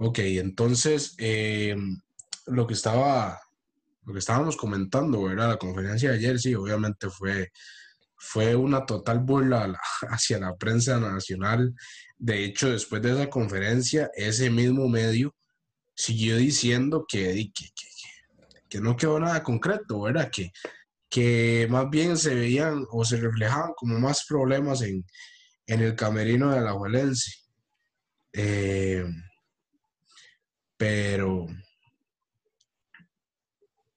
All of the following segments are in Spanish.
Ok, entonces eh, lo que estaba, lo que estábamos comentando, era la conferencia de ayer, sí, obviamente fue, fue una total burla hacia la prensa nacional. De hecho, después de esa conferencia, ese mismo medio siguió diciendo que, que, que no quedó nada concreto, ¿verdad? Que, que más bien se veían o se reflejaban como más problemas en, el camerino de la Juelense. Eh, pero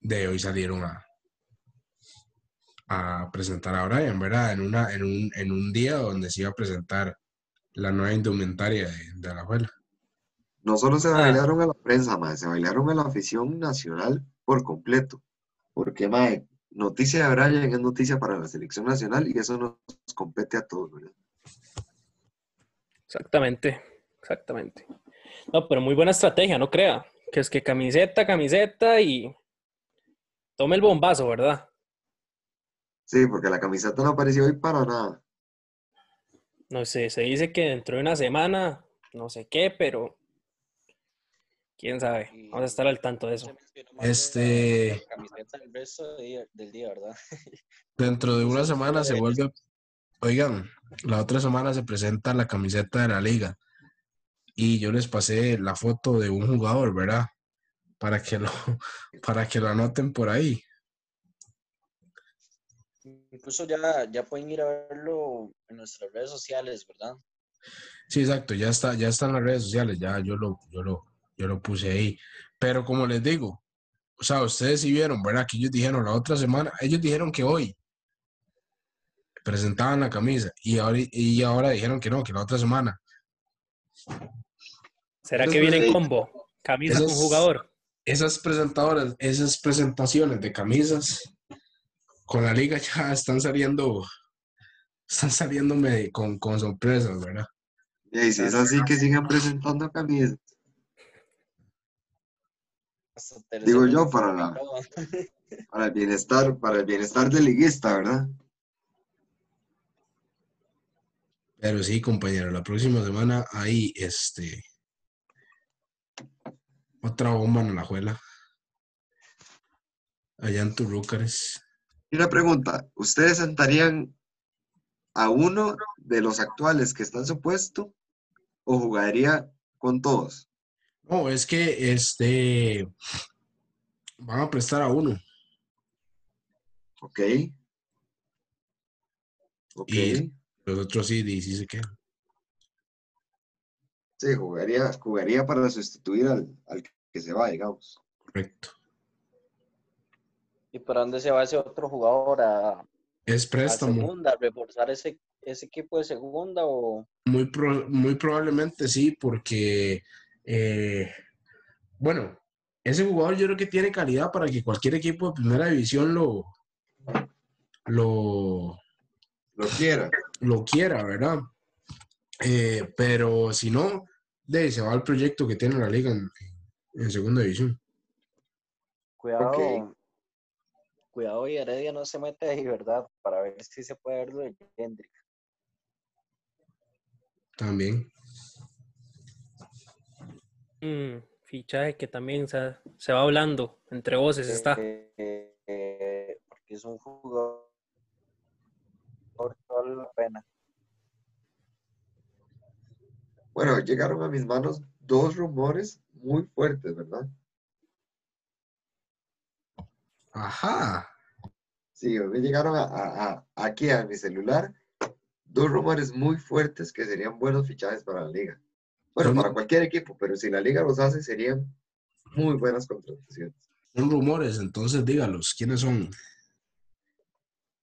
de hoy salieron a, a presentar a Brian, ¿verdad? En, una, en, un, en un día donde se iba a presentar la nueva indumentaria de, la abuela. No solo se ah. bailaron a la prensa, más, se bailaron a la afición nacional por completo. Porque, mae, noticia de Brian es noticia para la selección nacional y eso nos compete a todos, ¿verdad? Exactamente, exactamente. No, pero muy buena estrategia, no crea. Que es que camiseta, camiseta y tome el bombazo, ¿verdad? Sí, porque la camiseta no apareció hoy para nada. No sé, se dice que dentro de una semana, no sé qué, pero quién sabe. Vamos a estar al tanto de eso. Este. Dentro de una semana se vuelve. Oigan, la otra semana se presenta la camiseta de la liga. Y yo les pasé la foto de un jugador, ¿verdad? Para que lo, para que lo anoten por ahí. Incluso ya, ya pueden ir a verlo en nuestras redes sociales, ¿verdad? Sí, exacto, ya está, ya está en las redes sociales, ya yo lo, yo lo, yo lo puse ahí. Pero como les digo, o sea, ustedes sí vieron, ¿verdad? Que ellos dijeron la otra semana, ellos dijeron que hoy presentaban la camisa y ahora, y ahora dijeron que no, que la otra semana. ¿Será que viene en combo? Camisa con jugador. Esas presentadoras, esas presentaciones de camisas con la liga ya están saliendo, están saliéndome con, con sorpresas, ¿verdad? Y si es así que sigan presentando camisas. Digo yo, para, para el bienestar, para el bienestar del liguista, ¿verdad? Pero sí, compañero, la próxima semana hay este otra bomba en la juela. Allá en Turúcares. Y una pregunta, ¿ustedes sentarían a uno de los actuales que está en su puesto o jugaría con todos? No, es que este van a prestar a uno. Ok. Ok. Y los otros sí, sí se quedan. Sí, jugaría, jugaría para sustituir al, que se va, digamos. Correcto. ¿Y para dónde se va ese otro jugador? A, es préstamo. segunda, reforzar ese, ese equipo de segunda o. Muy, muy probablemente sí, porque eh, bueno, ese jugador yo creo que tiene calidad para que cualquier equipo de primera división lo, lo, lo quiera. Lo quiera, ¿verdad? Eh, pero si no, de, se va al proyecto que tiene la liga en, segunda división. Cuidado, cuidado y Heredia no se mete ahí, ¿verdad? Para ver si se puede ver lo de Kendrick. También. Mm, fichaje que también se, se, va hablando, entre voces está. Eh, porque es un jugador por toda la pena. Bueno, llegaron a mis manos dos rumores muy fuertes, ¿verdad? Ajá. Sí, me llegaron a, aquí a mi celular dos rumores muy fuertes que serían buenos fichajes para la liga. Bueno, para cualquier equipo, pero si la liga los hace, serían muy buenas contrataciones. Son rumores, entonces dígalos, ¿quiénes son?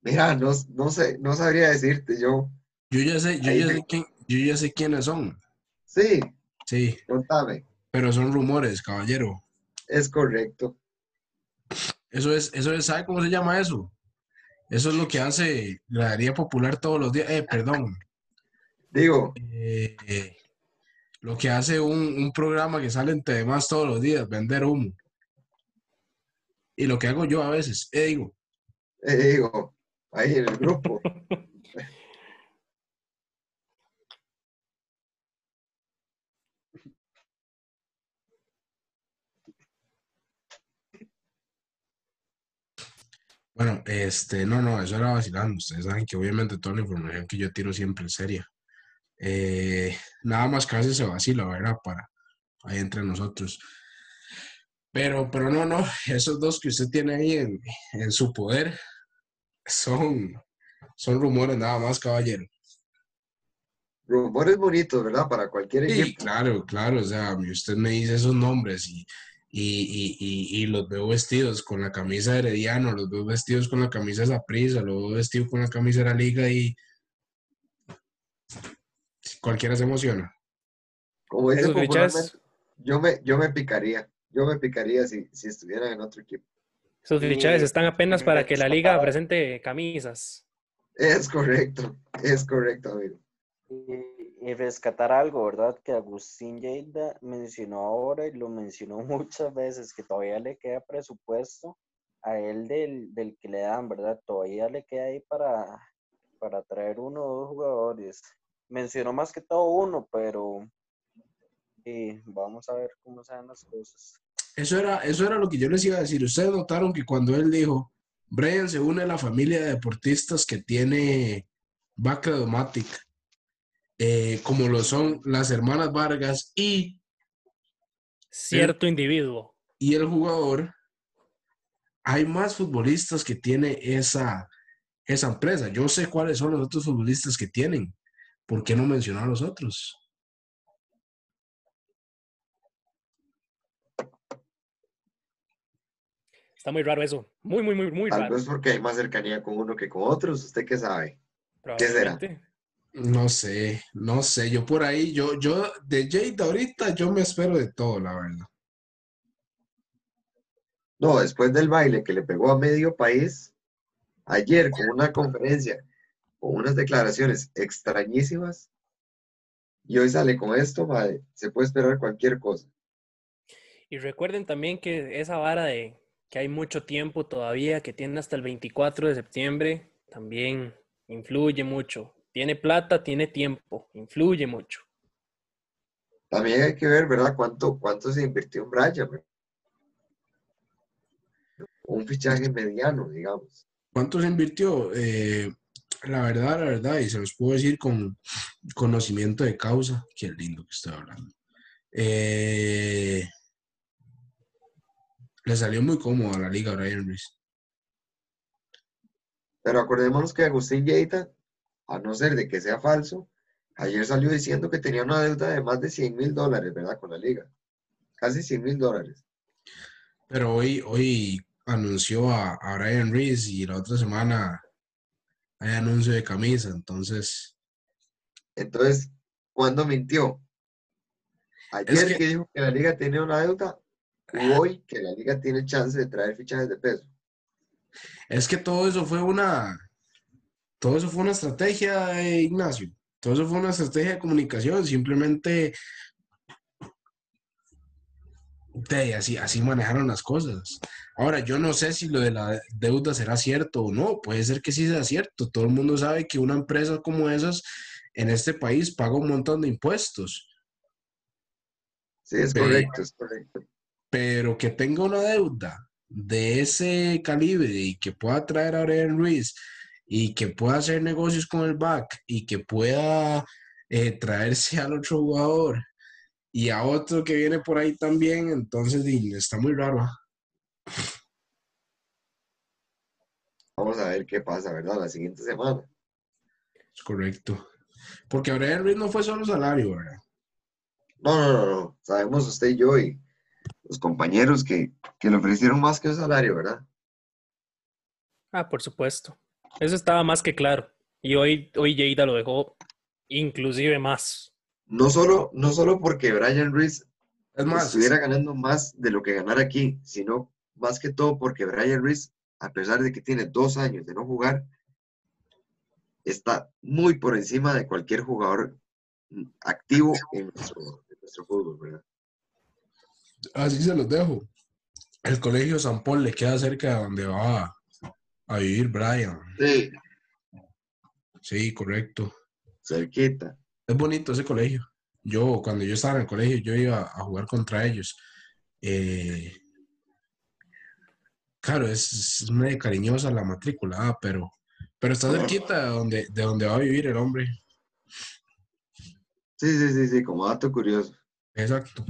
Mira, no, no sé, no sabría decirte yo. Yo ya sé, yo ya sé, yo ya sé quiénes son. Sí. Sí. Contame. Pero son rumores, caballero. Es correcto. Eso es, eso es, ¿sabe cómo se llama eso? Eso es lo que hace la Liga Popular todos los días. Eh, perdón. Digo. Eh, eh, lo que hace un, programa que sale entre demás todos los días, vender humo. Y lo que hago yo a veces, eh, digo. Eh, digo, ahí en el grupo. Bueno, este, no, no, eso era vacilando. Ustedes saben que obviamente toda la información que yo tiro siempre es seria. Eh, nada más veces se vacila, ¿verdad? Para ahí entre nosotros. Pero, pero no, no, esos dos que usted tiene ahí en, en su poder son, son rumores nada más, caballero. Rumores bonitos, ¿verdad? Para cualquier Sí, equipo. claro, claro. O sea, usted me dice esos nombres y, y, y, y, y los veo vestidos con la camisa de Herediano, los veo vestidos con la camisa de Saprissa, los veo vestidos con la camisa de la Liga y cualquiera se emociona. Como dice Esos fichajes, popularmente, yo me, yo me picaría. Yo me picaría si, si estuvieran en otro equipo. esos fichajes están apenas para que la liga presente camisas. Es correcto, es correcto, amigo. Y, rescatar algo, ¿verdad? Que Agustín Lleida mencionó ahora y lo mencionó muchas veces, que todavía le queda presupuesto a él del, del que le dan, ¿verdad? Todavía le queda ahí para, para traer uno o dos jugadores. Mencionó más que todo uno, pero y vamos a ver cómo se dan las cosas. Eso era, eso era lo que yo les iba a decir. Ustedes notaron que cuando él dijo, Brian se une a la familia de deportistas que tiene Bacredomatic, eh, como lo son las hermanas Vargas y, Cierto individuo. y el jugador, hay más futbolistas que tiene esa, esa empresa. Yo sé cuáles son los otros futbolistas que tienen. ¿Por qué no mencionar a los otros? Está muy raro eso. Muy, muy, muy, muy Tal raro. vez porque hay más cercanía con uno que con otros. ¿Usted qué sabe? ¿qué será? No sé, no sé. Yo por ahí, yo, yo, de Jade ahorita, yo me espero de todo, la verdad. No, después del baile que le pegó a medio país, ayer con una conferencia, con unas declaraciones extrañísimas, y hoy sale con esto, madre, se puede esperar cualquier cosa. Y recuerden también que esa vara de que hay mucho tiempo todavía, que tiene hasta el 24 de septiembre, también influye mucho. Tiene plata, tiene tiempo, influye mucho. También hay que ver, ¿verdad? ¿Cuánto, cuánto se invirtió en Brian? ¿verdad? Un fichaje mediano, digamos. ¿Cuánto se invirtió? Eh, la verdad, la verdad, y se los puedo decir con conocimiento de causa, qué lindo que estoy hablando. Eh, le salió muy cómodo a la liga a Brian Ruiz. Pero acordémonos que Agustín Lleida, a no ser de que sea falso, ayer salió diciendo que tenía una deuda de más de 100 mil dólares, ¿verdad? Con la liga. Casi 100 mil dólares. Pero hoy, hoy anunció a, a Brian Reese y la otra semana hay anuncio de camisa, entonces Entonces, ¿cuándo mintió? Ayer Es que... que- dijo que la liga tenía una deuda, hoy que la liga tiene chance de traer fichajes de peso. es que todo eso fue una, todo eso fue una estrategia, eh, Ignacio. Todo eso fue una estrategia de comunicación, simplemente de, así, así manejaron las cosas. Ahora, yo no sé si lo de la deuda será cierto o no, puede ser que sí sea cierto. Todo el mundo sabe que una empresa como esas en este país paga un montón de impuestos. Sí, es correcto, es correcto. pero que tenga una deuda de ese calibre y que pueda traer a Brian Ruiz y que pueda hacer negocios con el back y que pueda eh, traerse al otro jugador y a otro que viene por ahí también, entonces está muy raro. ¿ah? Vamos a ver qué pasa, ¿verdad? La siguiente semana. Es correcto. Porque Brian Ruiz no fue solo salario, ¿verdad? No, no, no, no. Sabemos usted y yo y los compañeros que, que le ofrecieron más que un salario, ¿verdad? Ah, por supuesto. Eso estaba más que claro. Y hoy, hoy Lleida lo dejó inclusive más. No solo, no solo porque Brian Ruiz Es más, estuviera ganando más de lo que ganara aquí, sino más que todo porque Brian Ruiz, a pesar de que tiene dos años de no jugar, está muy por encima de cualquier jugador activo en nuestro, en nuestro fútbol, ¿verdad? así se los dejo. El colegio San Paul le queda cerca de donde va a, vivir Brian. Sí. Sí, correcto. Cerquita. Es bonito ese colegio. Yo, cuando yo estaba en el colegio, yo iba a jugar contra ellos. Eh, claro, es, es medio cariñosa la matrícula, ah, pero, pero está cerquita de donde, de donde va a vivir el hombre. Sí, sí, sí, sí, como dato curioso. Exacto.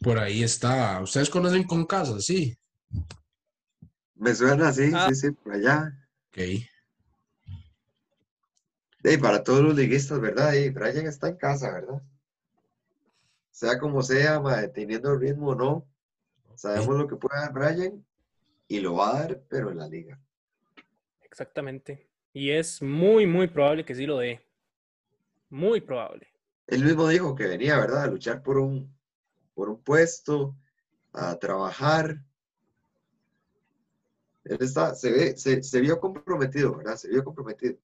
Por ahí está. ¿Ustedes conocen con casa? Sí. Me suena, sí, Ah. sí, sí, por allá. Ok. Y para todos los liguistas, ¿verdad? Y Brian está en casa, ¿verdad? Sea como sea, mae, teniendo el ritmo o no, sabemos lo que puede dar Brian y lo va a dar, pero en la liga. Exactamente. Y es muy, muy probable que sí lo dé. Muy probable. Él mismo dijo que venía, ¿verdad? A luchar por un, por un puesto, a trabajar. Él está, se ve, se, se vio comprometido, ¿verdad? Se vio comprometido.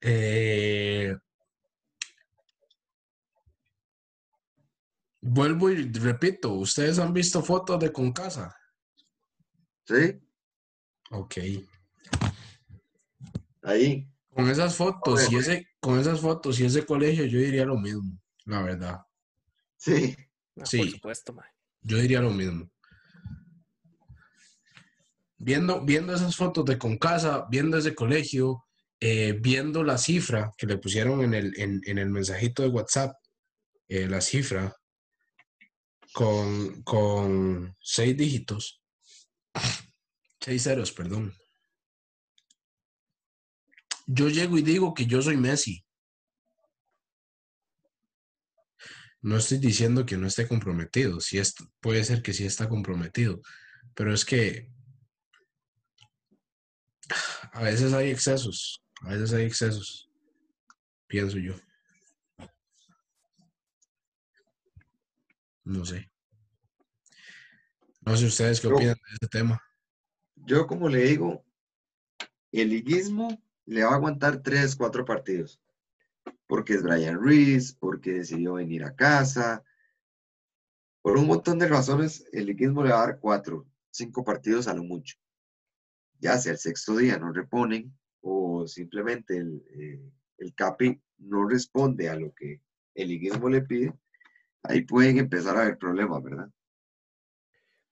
Eh, vuelvo y repito, ¿ustedes han visto fotos de con casa? ¿Sí? Ok. Ahí. Con esas fotos y ese, con esas fotos y ese colegio, yo diría lo mismo, la verdad. Sí. Ah, Por Sí. supuesto, mae. Yo diría lo mismo. Viendo, viendo esas fotos de con casa, viendo ese colegio, eh, viendo la cifra que le pusieron en el, en, en el mensajito de WhatsApp, eh, la cifra con, con seis dígitos, seis ceros, perdón. Yo llego y digo que yo soy Messi. No estoy diciendo que no esté comprometido, sí es, puede ser que sí está comprometido, pero es que a veces hay excesos, a veces hay excesos, pienso yo. No sé. No sé ustedes qué Yo- opinan de este tema. Yo, como le digo, el liguismo le va a aguantar tres, cuatro partidos. Porque es Brian Reese, porque decidió venir a casa. Por un montón de razones, el liguismo le va a dar cuatro, cinco partidos a lo mucho. Ya sea el sexto día no reponen o simplemente el, eh, el CAPI no responde a lo que el liguismo le pide, ahí pueden empezar a haber problemas, ¿verdad?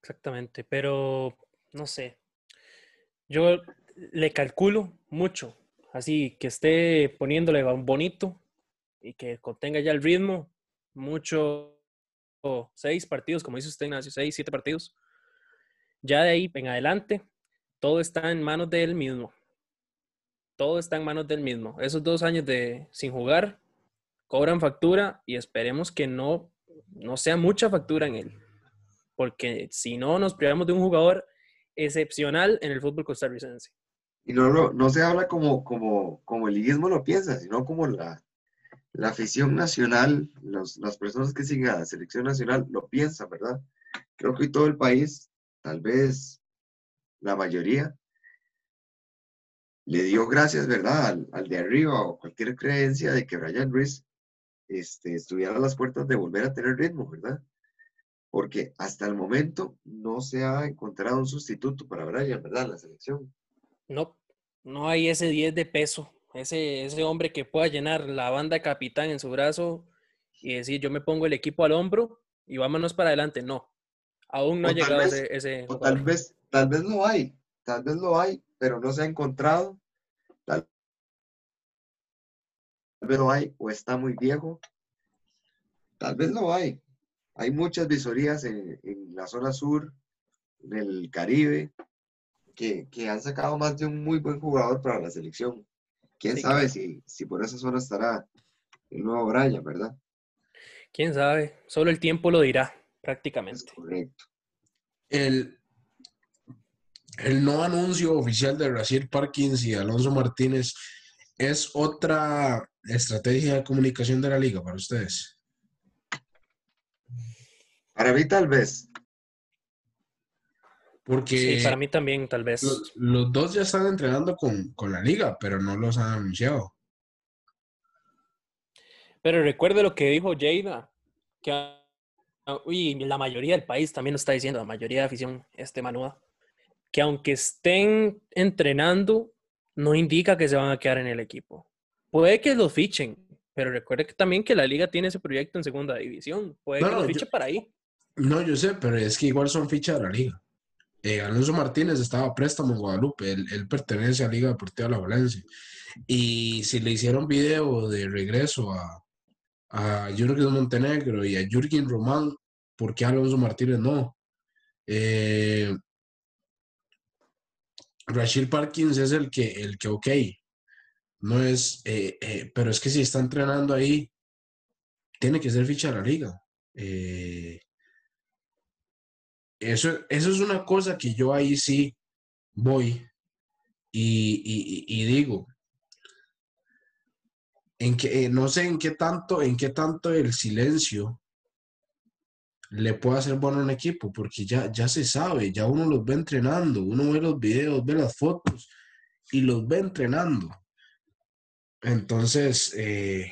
Exactamente. Pero no sé. Yo le calculo mucho. Así que esté poniéndole bonito y que contenga ya el ritmo. Mucho. o seis partidos, como dice usted, Ignacio, seis, siete partidos. Ya de ahí en adelante, todo está en manos de él mismo. Todo está en manos del mismo. Esos dos años de sin jugar cobran factura y esperemos que no, no sea mucha factura en él. Porque si no, nos privamos de un jugador excepcional en el fútbol costarricense. Y no, lo- no se habla como, como, como el liguismo lo piensa, sino como la, la afición nacional, los- las personas que siguen a la selección nacional lo piensan, ¿verdad? Creo que todo el país, tal vez la mayoría, le dio gracias, ¿verdad? Al, al de arriba o cualquier creencia de que Brian Reese este, estuviera a las puertas de volver a tener ritmo, ¿verdad? Porque hasta el momento no se ha encontrado un sustituto para Brian, ¿verdad? La selección. No, no hay ese 10 de peso, ese, ese hombre que pueda llenar la banda capitán en su brazo y decir, yo me pongo el equipo al hombro y vámonos para adelante. No, aún no O ha tal llegado vez- ese, ese O jugador. tal vez, tal vez lo hay, tal vez lo hay, pero no se ha encontrado. Tal vez lo hay, o está muy viejo. Tal vez lo hay. Hay muchas visorías en, en la zona sur, en el Caribe, que, que han sacado más de un muy buen jugador para la selección. Quién Sí, sabe claro. si, si por esa zona estará el nuevo Brian, ¿verdad? ¿Quién sabe? Solo el tiempo lo dirá, Es prácticamente. correcto. El, el no anuncio oficial de Brasil Parkins y Alonso Martínez es otra estrategia de comunicación de la liga para ustedes. Para mí tal vez. Porque Sí, para mí también, tal vez. los, los dos ya están entrenando con, con la liga, pero no los han anunciado. Pero recuerde lo que dijo Jada, que ah, y la mayoría del país también lo está diciendo, la mayoría de afición este manuda, que aunque estén entrenando, no indica que se van a quedar en el equipo. Puede que los fichen, Pero recuerde que también que la liga tiene ese proyecto en segunda división. Puede No, que lo no, fiche yo- para ahí. No, yo sé, pero es que igual son fichas de la liga. Eh, Alonso Martínez estaba préstamo en Guadalupe, él, pertenece a Liga Deportiva La Valencia. Y si le hicieron video de regreso a, a Jürgen Montenegro y a Jürgen Román, ¿por qué Alonso Martínez no? Eh, Rachel Parkins es el que, el que, ok, no es, eh, eh, pero es que si está entrenando ahí, tiene que ser ficha de la liga. Eh, eso, eso es una cosa que yo ahí sí voy y, digo, en que, eh, no sé en qué tanto, en qué tanto el silencio le puede hacer bueno a un equipo, porque ya, ya se sabe, ya uno los ve entrenando, uno ve los videos, ve las fotos y los ve entrenando. Entonces, eh,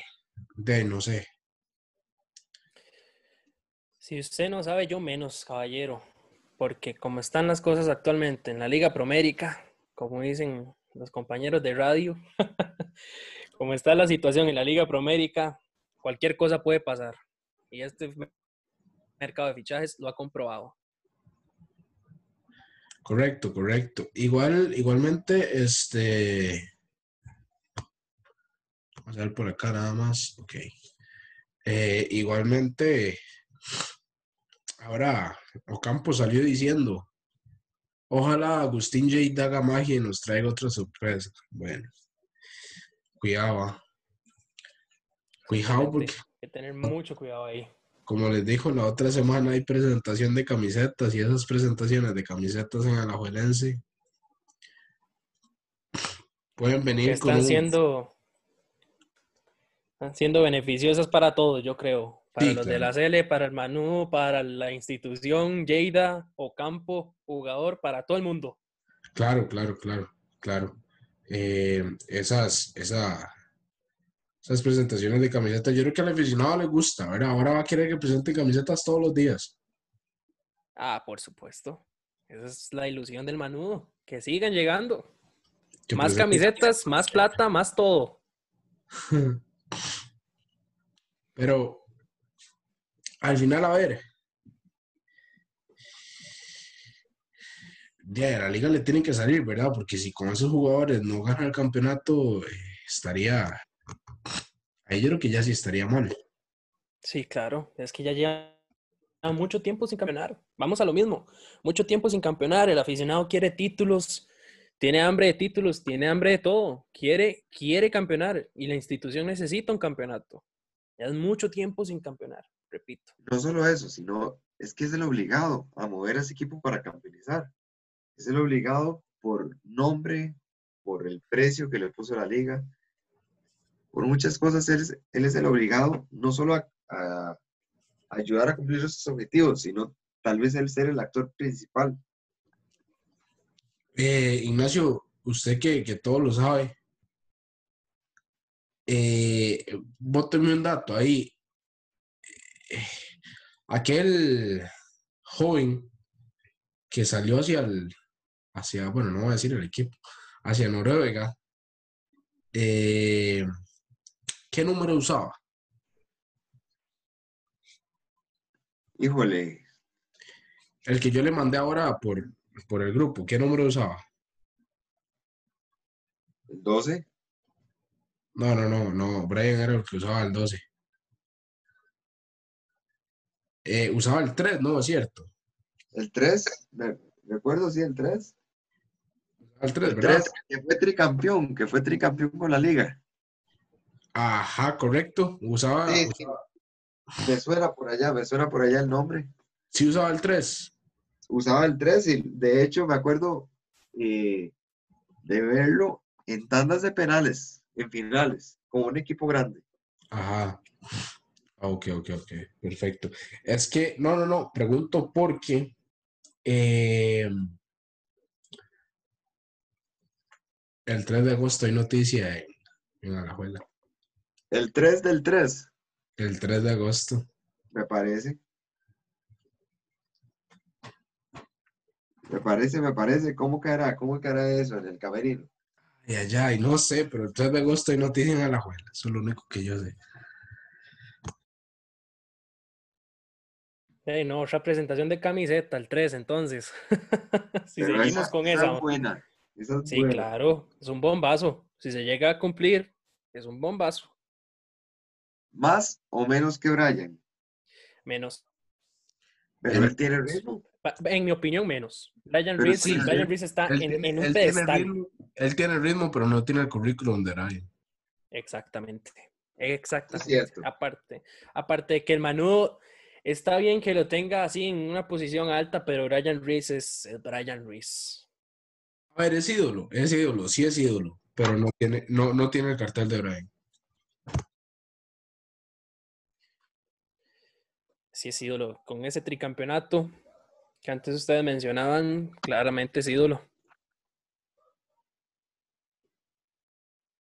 de no sé. Si usted no sabe, yo menos, caballero. Porque como están las cosas actualmente en la Liga Promérica, como dicen los compañeros de radio, como está la situación en la Liga Promérica, cualquier cosa puede pasar. Y este me- mercado de fichajes lo ha comprobado. Correcto, correcto. Igual, igualmente, este. Vamos a ver por acá nada más. Ok. Eh, igualmente, ahora Ocampo salió diciendo: Ojalá Agustín J. haga magia y nos traiga otra sorpresa. Bueno, cuidado. ah. Cuidado, porque Hay que tener mucho cuidado ahí. como les dijo, la otra semana hay presentación de camisetas y esas presentaciones de camisetas en Alajuelense pueden Que venir con están un- siendo, están siendo beneficiosas para todos, yo creo. Para Sí, los de la CL, para el Manu, para la institución, Lleida, Ocampo, jugador, para todo el mundo. Claro, claro, claro, claro. Eh, esas, esa, esas presentaciones de camisetas, yo creo que al aficionado le gusta, ¿verdad? Ahora va a querer que presente camisetas todos los días. Ah, por supuesto. Esa es la ilusión del Manudo. Que sigan llegando. Que más presente- camisetas, más plata, más todo. Pero al final, a ver, ya la liga le tiene que salir, ¿verdad? Porque si con esos jugadores no gana el campeonato, eh, estaría, ahí yo creo que ya sí estaría mal. Sí, claro. Es que ya lleva mucho tiempo sin campeonar. Vamos a lo mismo. Mucho tiempo sin campeonar. El aficionado quiere títulos, tiene hambre de títulos, tiene hambre de todo. Quiere, quiere campeonar y la institución necesita un campeonato. Ya es mucho tiempo sin campeonar, repito. No solo eso, sino es que es el obligado a mover a ese equipo para campeonizar. Es el obligado por nombre, por el precio que le puso la liga, por muchas cosas. Él es, él es el obligado no solo a, a ayudar a cumplir esos objetivos, sino tal vez él ser el actor principal. Eh, Ignacio, usted que, que todo lo sabe, eh, bóteme un dato ahí. Aquel joven que salió hacia el, hacia, bueno, no voy a decir el equipo, hacia Noruega, eh, ¿qué número usaba? Híjole, El que yo le mandé ahora por, por el grupo, ¿qué número usaba? el 12, No, no, no, no, Brian era el que usaba el 12. Eh, usaba el 3, ¿no? Es cierto. el 3, me recuerdo, sí, el 3. El 3, El ¿verdad? 3, que fue tricampeón, que fue tricampeón con la liga. Ajá, correcto. Usaba, Sí, sí. usaba- Me suena por allá, me suena por allá el nombre. sí usaba el 3. usaba el 3 y de hecho me acuerdo eh, de verlo en tandas de penales, en finales, con un equipo grande. Ajá. Ah, Ok, ok, ok. Perfecto. Es que, no, no, no. Pregunto porque eh, el 3 de agosto hay noticia en, en Alajuela. El 3 del 3, El 3 de agosto. me parece. Me parece, me parece. ¿Cómo caerá? ¿Cómo caerá eso en el camerino? Y allá, y no sé, pero el 3 de agosto hay noticia en Alajuela. Eso es lo único que yo sé. Hey, no, representación de camiseta, el 3, entonces. si Pero seguimos esa- con esa esa. es buena. esa es Sí, buena. claro, es un bombazo. Si se llega a cumplir, es un bombazo. Más o menos que Brian. Menos. Pero Él- tiene ritmo. En mi opinión, menos. Brian Reese, sí, Brian Reese está Él en, tiene, en un él tiene pedestal. ritmo, él tiene el ritmo, pero no tiene el currículum de Ryan. Exactamente. Exactamente. Aparte, aparte de que el Manu está bien que lo tenga así en una posición alta, pero Brian Reese es, es Brian Reese. A ver, es ídolo, es ídolo, sí es ídolo, pero no tiene, no, no tiene el cartel de Brian. Sí es ídolo. Con ese tricampeonato que antes ustedes mencionaban, claramente es ídolo.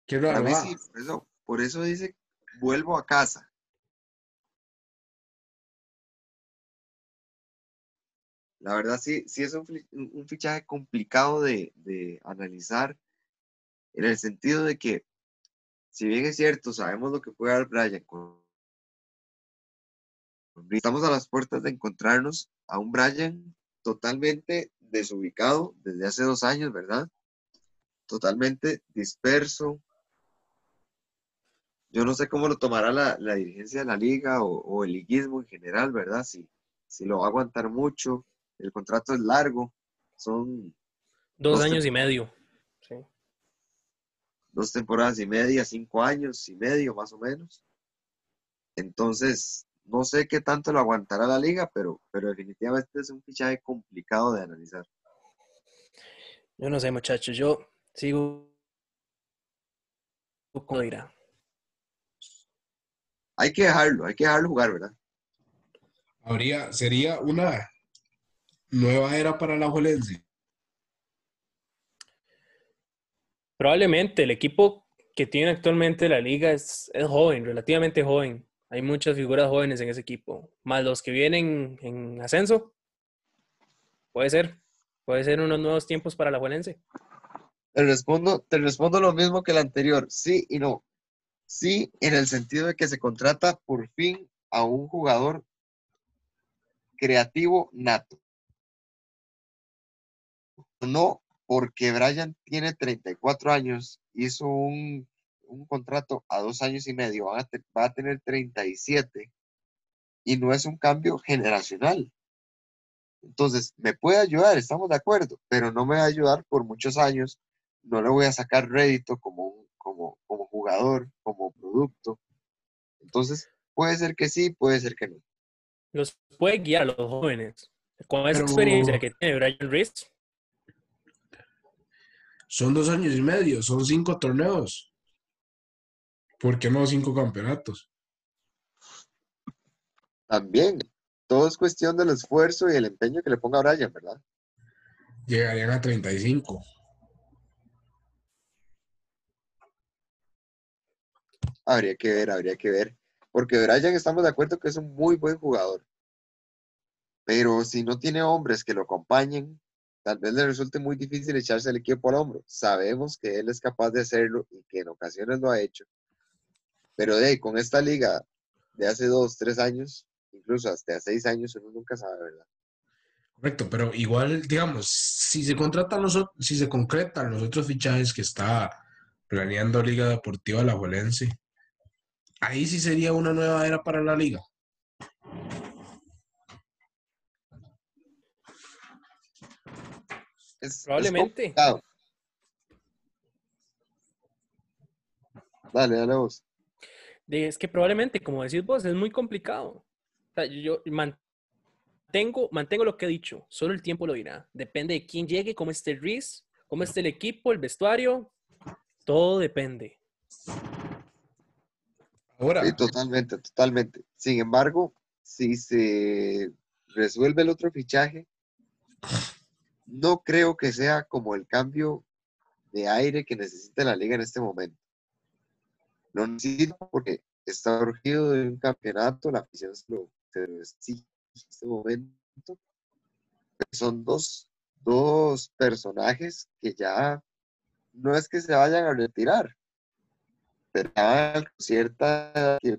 Qué raro, por eso, por eso dice, vuelvo a casa. La verdad sí, sí es un, un- fichaje complicado de, de analizar en el sentido de que, si bien es cierto, sabemos lo que puede dar Brian con, estamos a las puertas de encontrarnos a un Brian totalmente desubicado desde hace dos años, ¿verdad? Totalmente disperso, yo no sé cómo lo tomará la, la dirigencia de la liga o, o el liguismo en general, ¿verdad? Si, si lo va a aguantar mucho, el contrato es largo, son Dos Dos años y medio. Sí. dos temporadas y media, cinco años y medio más o menos. Entonces, no sé qué tanto lo aguantará la liga, pero, pero definitivamente es un fichaje complicado de analizar. Yo no sé, muchachos. Yo sigo. ¿Cómo dirá? Hay que dejarlo, hay que dejarlo jugar, ¿verdad? Habría, sería una nueva era para la Juelense. Probablemente el equipo que tiene actualmente la liga es, es joven, relativamente joven. Hay muchas figuras jóvenes en ese equipo. Más los que vienen en ascenso. Puede ser. Puede ser unos nuevos tiempos para la Juelense. Te respondo, te respondo lo mismo que el anterior, sí y no. Sí, en el sentido de que se contrata por fin a un jugador creativo nato. No, porque Brian tiene 34 años, hizo un, un contrato a dos años y medio, va a, te- va a tener 37 y no es un cambio generacional. Entonces, me puede ayudar, estamos de acuerdo, pero no me va a ayudar por muchos años. No le voy a sacar rédito como, un- como, como jugador, como producto. Entonces, puede ser que sí, puede ser que no. Los puede guiar a los jóvenes. Con esa Pero- experiencia que tiene Brian Reese, Son dos años y medio, son cinco torneos. ¿Por qué no cinco campeonatos? También, todo es cuestión del esfuerzo y el empeño que le ponga Brian, ¿verdad? Llegarían a 35. Habría que ver, habría que ver. Porque Brian estamos de acuerdo que es un muy buen jugador. Pero si no tiene hombres que lo acompañen, tal vez le resulte muy difícil echarse el equipo al hombro. Sabemos que él es capaz de hacerlo y que en ocasiones lo ha hecho. Pero de ahí, con esta liga de hace dos, tres años, incluso hasta seis años, uno nunca sabe, ¿verdad? Correcto, pero igual, digamos, si se contratan los, si se concretan los otros fichajes que está planeando Liga Deportiva Alajuelense, ahí sí sería una nueva era para la liga. Es- es Probablemente. complicado. Dale, dale vos. es que probablemente, como decís vos, es muy complicado. O sea, yo mantengo, mantengo lo que he dicho, solo el tiempo lo dirá. Depende de quién llegue, cómo esté Reese, cómo esté el equipo, el vestuario, todo depende. Ahora, Sí, totalmente, totalmente. Sin embargo, si se resuelve el otro fichaje, no creo que sea como el cambio de aire que necesita la liga en este momento. Lo necesita porque está urgido de un campeonato, la afición se lo, exige en este momento. Son dos, dos personajes que ya no es que se vayan a retirar, pero cierta que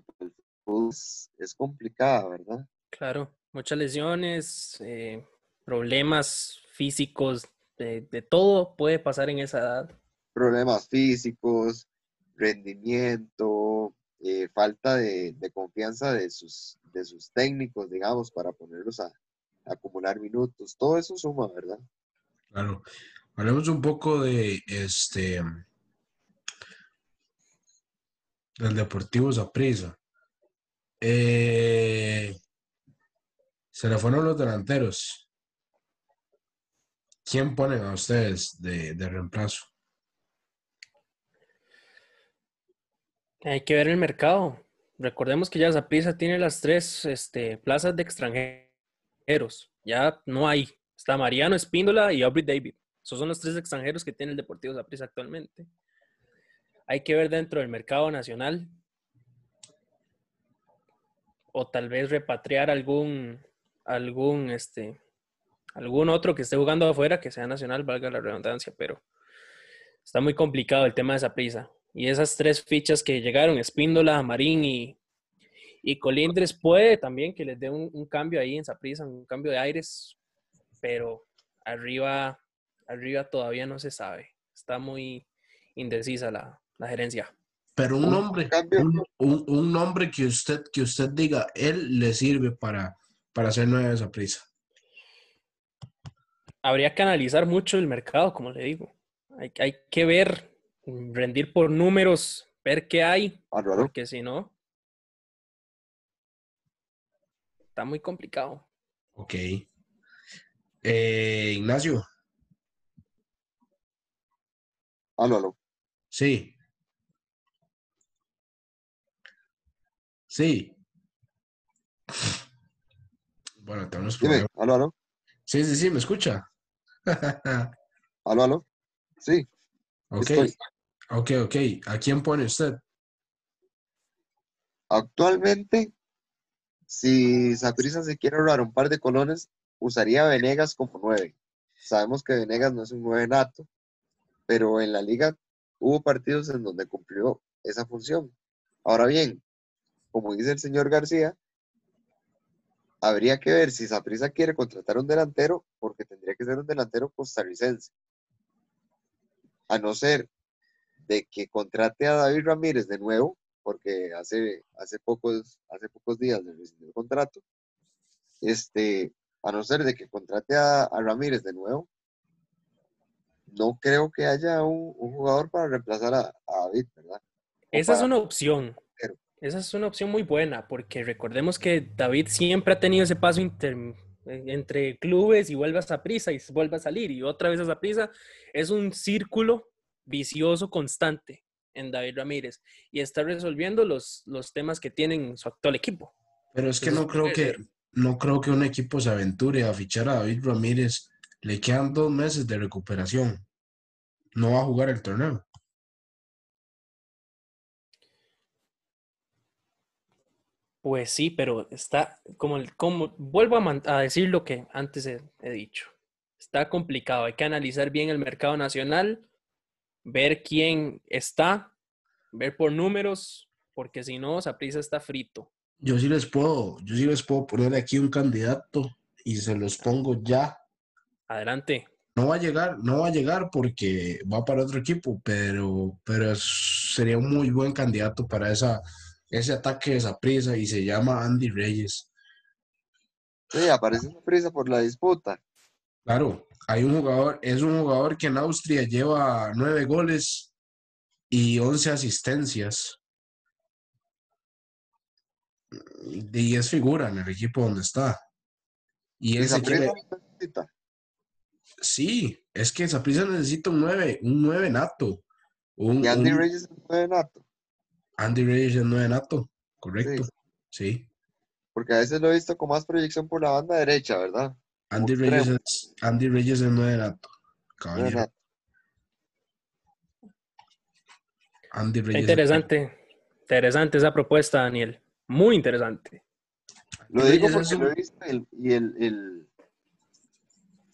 es complicada, ¿verdad? Claro. Muchas lesiones, eh, problemas físicos, de, de todo puede pasar en esa edad. Problemas físicos, rendimiento, eh, falta de, de confianza de sus, de sus técnicos, digamos, para ponerlos a, a acumular minutos. Todo eso suma, ¿verdad? Claro. Hablemos un poco de este del Deportivo Saprissa. Eh, se le fueron los delanteros. ¿Quién ponen a ustedes de, reemplazo? Hay que ver el mercado. Recordemos que ya Zaprisa tiene las tres este, plazas de extranjeros. Ya no hay. Está Mariano Espíndola y Aubrey David. Esos son los tres extranjeros que tiene el Deportivo Zaprisa actualmente. Hay que ver dentro del mercado nacional. O tal vez repatriar algún, algún, este, algún otro que esté jugando afuera, que sea nacional, valga la redundancia, pero está muy complicado el tema de esa prisa. Y esas tres fichas que llegaron, Espíndola, Marín y, y Colindres, puede también que les dé un, un cambio ahí en Saprissa, un cambio de aires, pero arriba, arriba todavía no se sabe. Está muy indecisa la, la gerencia. Pero un nombre, un, un- un nombre que usted, que usted diga, él le sirve para, para hacer nueve esa prisa. Habría que analizar mucho el mercado, como le digo. Hay, hay que ver, rendir por números, ver qué hay, Álvaro, porque si no, está muy complicado. Ok. Eh, Ignacio, Álvaro. sí. Sí. Bueno, tenemos Dime, problemas. Álvaro. Sí, sí, sí, ¿me escucha? Álvaro. Sí, Ok, estoy. ok, ok. ¿A quién pone usted? Actualmente, si Saprissa se quiere ahorrar un par de colones, usaría a Venegas como nueve. Sabemos que Venegas no es un nueve nato, pero en la liga hubo partidos en donde cumplió esa función. Ahora bien, como dice el señor García, habría que ver si Saprissa quiere contratar un delantero, porque tendría que ser un delantero costarricense. A no ser de que contrate a David Ramírez de nuevo, porque hace, hace, pocos, hace pocos días le rescindió el contrato. Este, a no ser de que contrate a, a Ramírez de nuevo, no creo que haya un, un jugador para reemplazar a, a David, ¿verdad? O Esa es una opción. Esa es una opción muy buena, porque recordemos que David siempre ha tenido ese paso inter- entre clubes y vuelve a prisa y vuelve a salir y otra vez a prisa. Es un círculo vicioso constante en David Ramírez y está resolviendo los, los temas que tienen su actual equipo. Pero es que Entonces, no creo que, no creo que un equipo se aventure a fichar a David Ramírez. Le quedan dos meses de recuperación. No va a jugar el torneo. Pues sí, pero está como, el- como vuelvo a, decir lo que antes he, he dicho. Está complicado. Hay que analizar bien el mercado nacional, ver quién está, ver por números, porque si no, Saprissa está frito. Yo sí les puedo, yo sí les puedo poner aquí un candidato y se los pongo ya. Adelante. No va a llegar, no va a llegar porque va para otro equipo, pero, pero sería un muy buen candidato para esa, ese ataque de prisa y se llama Andy Reyes. Sí, aparece prisa por la disputa. Claro, hay un jugador, es un jugador que en Austria lleva nueve goles y once asistencias. Y es figura en el equipo donde está. Y él se quiere, necesita. sí, es que Saprissa necesita un nueve, un nueve nato. Un, Y Andy un- Reyes es un nueve nato, Andy Reyes es nueve nato, correcto. Sí. porque a veces lo he visto con más proyección por la banda derecha, ¿verdad? Andy. Reyes es, Andy Reyes es nueve nato. Nueve Caballero. nato. Andy Reyes. es- interesante. Interesante esa propuesta, Daniel. Muy interesante. Lo digo porque lo he visto el- y el, el,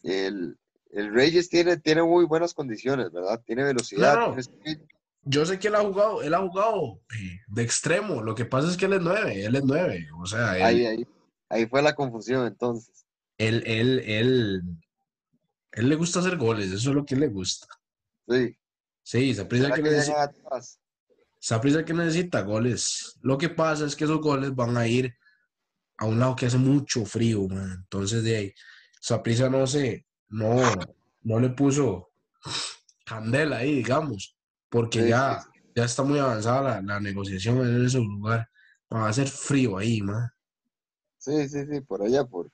el, el Reyes tiene, tiene muy buenas condiciones, ¿verdad? Tiene velocidad, Claro. tiene speed. Yo sé que él ha jugado, él ha jugado eh, de extremo. Lo que pasa es que él es nueve, él es nueve. O sea, él, Ahí, ahí. ahí fue la confusión entonces. Él, él, él, él le gusta hacer goles, eso es lo que le gusta. Sí. Sí, Saprissa ¿Será que, que necesita? Saprissa que necesita goles. Lo que pasa es que esos goles van a ir a un lado que hace mucho frío, man. Entonces, de ahí, Saprissa no sé, no, no le puso candela ahí, digamos, porque Sí, ya, sí, ya está muy avanzada la, la negociación en ese lugar. Va a hacer frío ahí, man. Sí, sí, sí, por allá, por,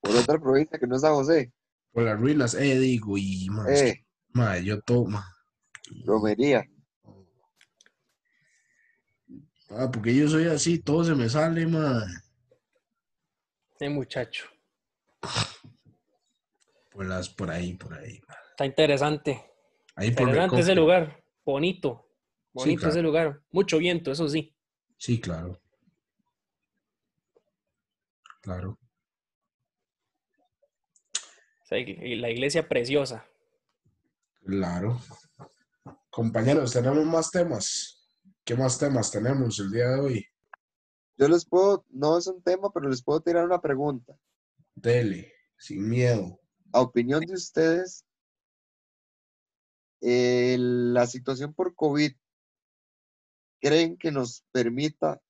por otra provincia que no es San José. Por las ruinas, eh, digo, y, es que, Eh, man, yo tomo. romería. Ah, porque yo soy así, todo se me sale, man. Sí, muchacho. Por las, por ahí, por ahí. man. Está interesante. Ahí por Interesante ese Recope. lugar. Bonito. Bonito claro. ese lugar. Mucho viento, eso sí. Sí, claro. Claro. La iglesia preciosa. Claro. Compañeros, tenemos más temas. ¿Qué más temas tenemos el día de hoy? Yo les puedo, no es un tema, pero les puedo tirar una pregunta. Dele, sin miedo. A opinión de ustedes, eh, la situación por COVID, ¿creen que nos permita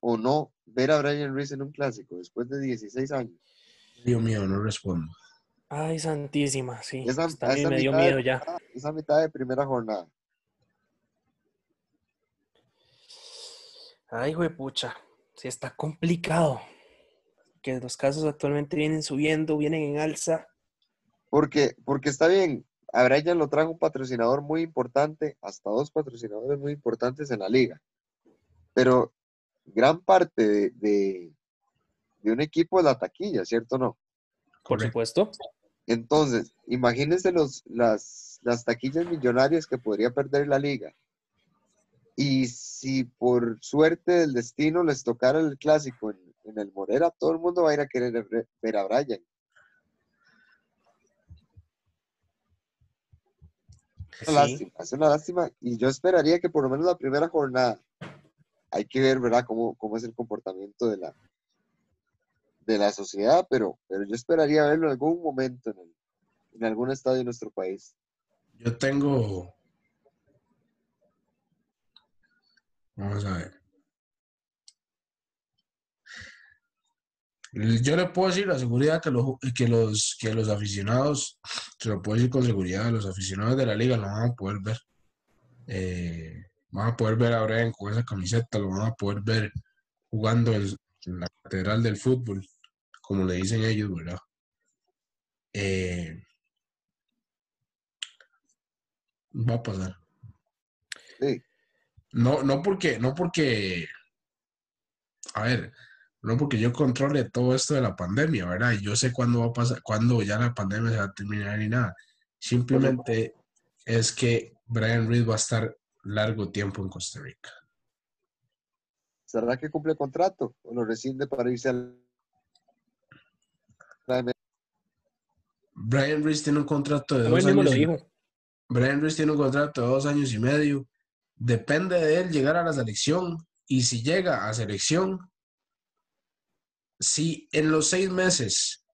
o no ver a Brian Reese en un clásico después de 16 años? Dios mío, no respondo. Ay, santísima, sí. Esa- a me dio mitad de miedo ya. Esa mitad de primera jornada. Ay, pucha. Sí, está complicado. Que los casos actualmente vienen subiendo, vienen en alza. Porque, porque está bien, a Brian lo trajo un patrocinador muy importante, hasta dos patrocinadores muy importantes en la liga. Pero gran parte de, de- de un equipo es la taquilla, ¿cierto o no? Por supuesto. Entonces, imagínense los, las, las taquillas millonarias que podría perder la liga. Y si por suerte del destino les tocara el clásico en, en el Morera, todo el mundo va a ir a querer ver- ver a Brian. Es una Sí. lástima, es una lástima. Y yo esperaría que por lo menos la primera jornada, hay que ver, ¿verdad?, cómo, cómo es el comportamiento de la, de la sociedad, pero, pero yo esperaría verlo en algún momento en, el- en algún estadio de nuestro país. Yo tengo. Vamos a ver. Yo le puedo decir la seguridad que los, que los, que los aficionados, se lo puedo decir con seguridad, los aficionados de la liga lo van a poder ver. Eh, van a poder ver a Brian con esa camiseta, lo van a poder ver jugando en, en la catedral del fútbol, como le dicen ellos, ¿verdad? Eh, va a pasar. Sí, No, no porque, no porque, a ver, no porque yo controle todo esto de la pandemia, ¿verdad? Y yo sé cuándo va a pasar, cuándo ya la pandemia se va a terminar ni nada. Simplemente es que Brian Reed va a estar largo tiempo en Costa Rica. ¿será que cumple contrato o lo rescinde para irse al... Brian Reed tiene un contrato de dos él mismo lo años. y- dijo. Brian Reed tiene un contrato de dos años y medio. Depende de él llegar a la selección. Y si llega a selección, si en los seis meses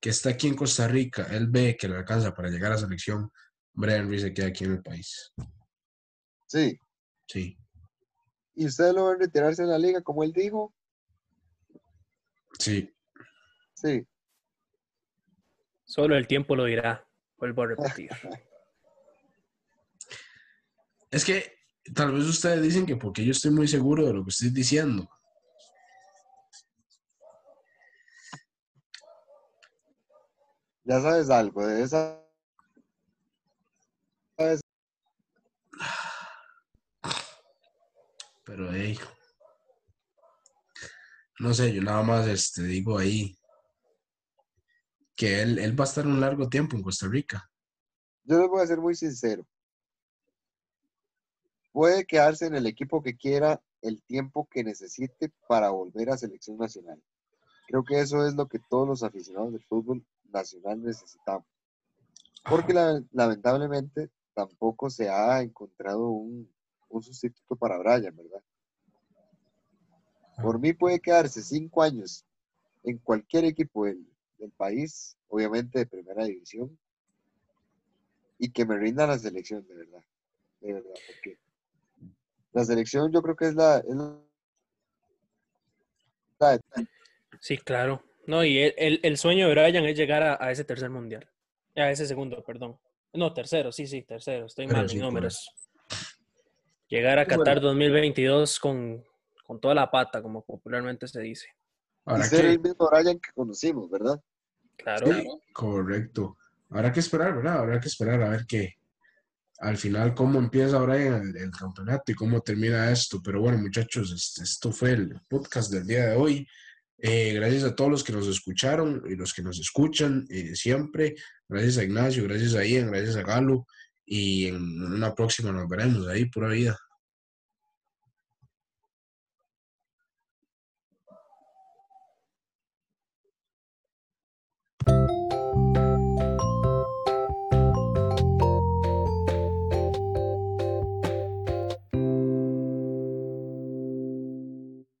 que está aquí en Costa Rica, él ve que le alcanza para llegar a selección, Brian Reed se queda aquí en el país. Sí, Sí, y ustedes lo ven retirarse en la liga, como él dijo. sí. Sí, Solo el tiempo lo dirá. Vuelvo a repetir. Es que tal vez ustedes dicen que porque yo estoy muy seguro de lo que estoy diciendo. Ya sabes algo de esa... Pero hey, no sé, yo nada más este, digo ahí que él, él va a estar un largo tiempo en Costa Rica. Yo les voy a ser muy sincero. Puede quedarse en el equipo que quiera el tiempo que necesite para volver a selección nacional. Creo que eso es lo que todos los aficionados del fútbol nacional necesitamos. Porque la- lamentablemente tampoco se ha encontrado un, un sustituto para Brian, ¿verdad? Por mí puede quedarse cinco años en cualquier equipo del, del país, obviamente de primera división, y que me rinda la selección, de verdad. De verdad, porque la selección yo creo que es la... es la- la- Sí, claro. No, y el, el- el sueño de Brian es llegar a, a ese tercer mundial. A ese segundo, perdón. No, tercero, sí, sí, tercero. Estoy Pero mal sí, en números. Llegar a bueno. Qatar 2022 con, con toda la pata, como popularmente se dice. y Ahora ser que, el mismo Brian que conocimos, ¿verdad? Claro. Sí, correcto. Habrá que esperar, ¿verdad? Habrá que esperar a ver qué, al final, cómo empieza ahora el, el campeonato y cómo termina esto. Pero bueno, muchachos, este- esto fue el podcast del día de hoy. Eh, gracias a todos los que nos escucharon y los que nos escuchan eh, siempre. Gracias a Ignacio, gracias a Ian, gracias a Galo. Y en una próxima nos veremos ahí, pura vida.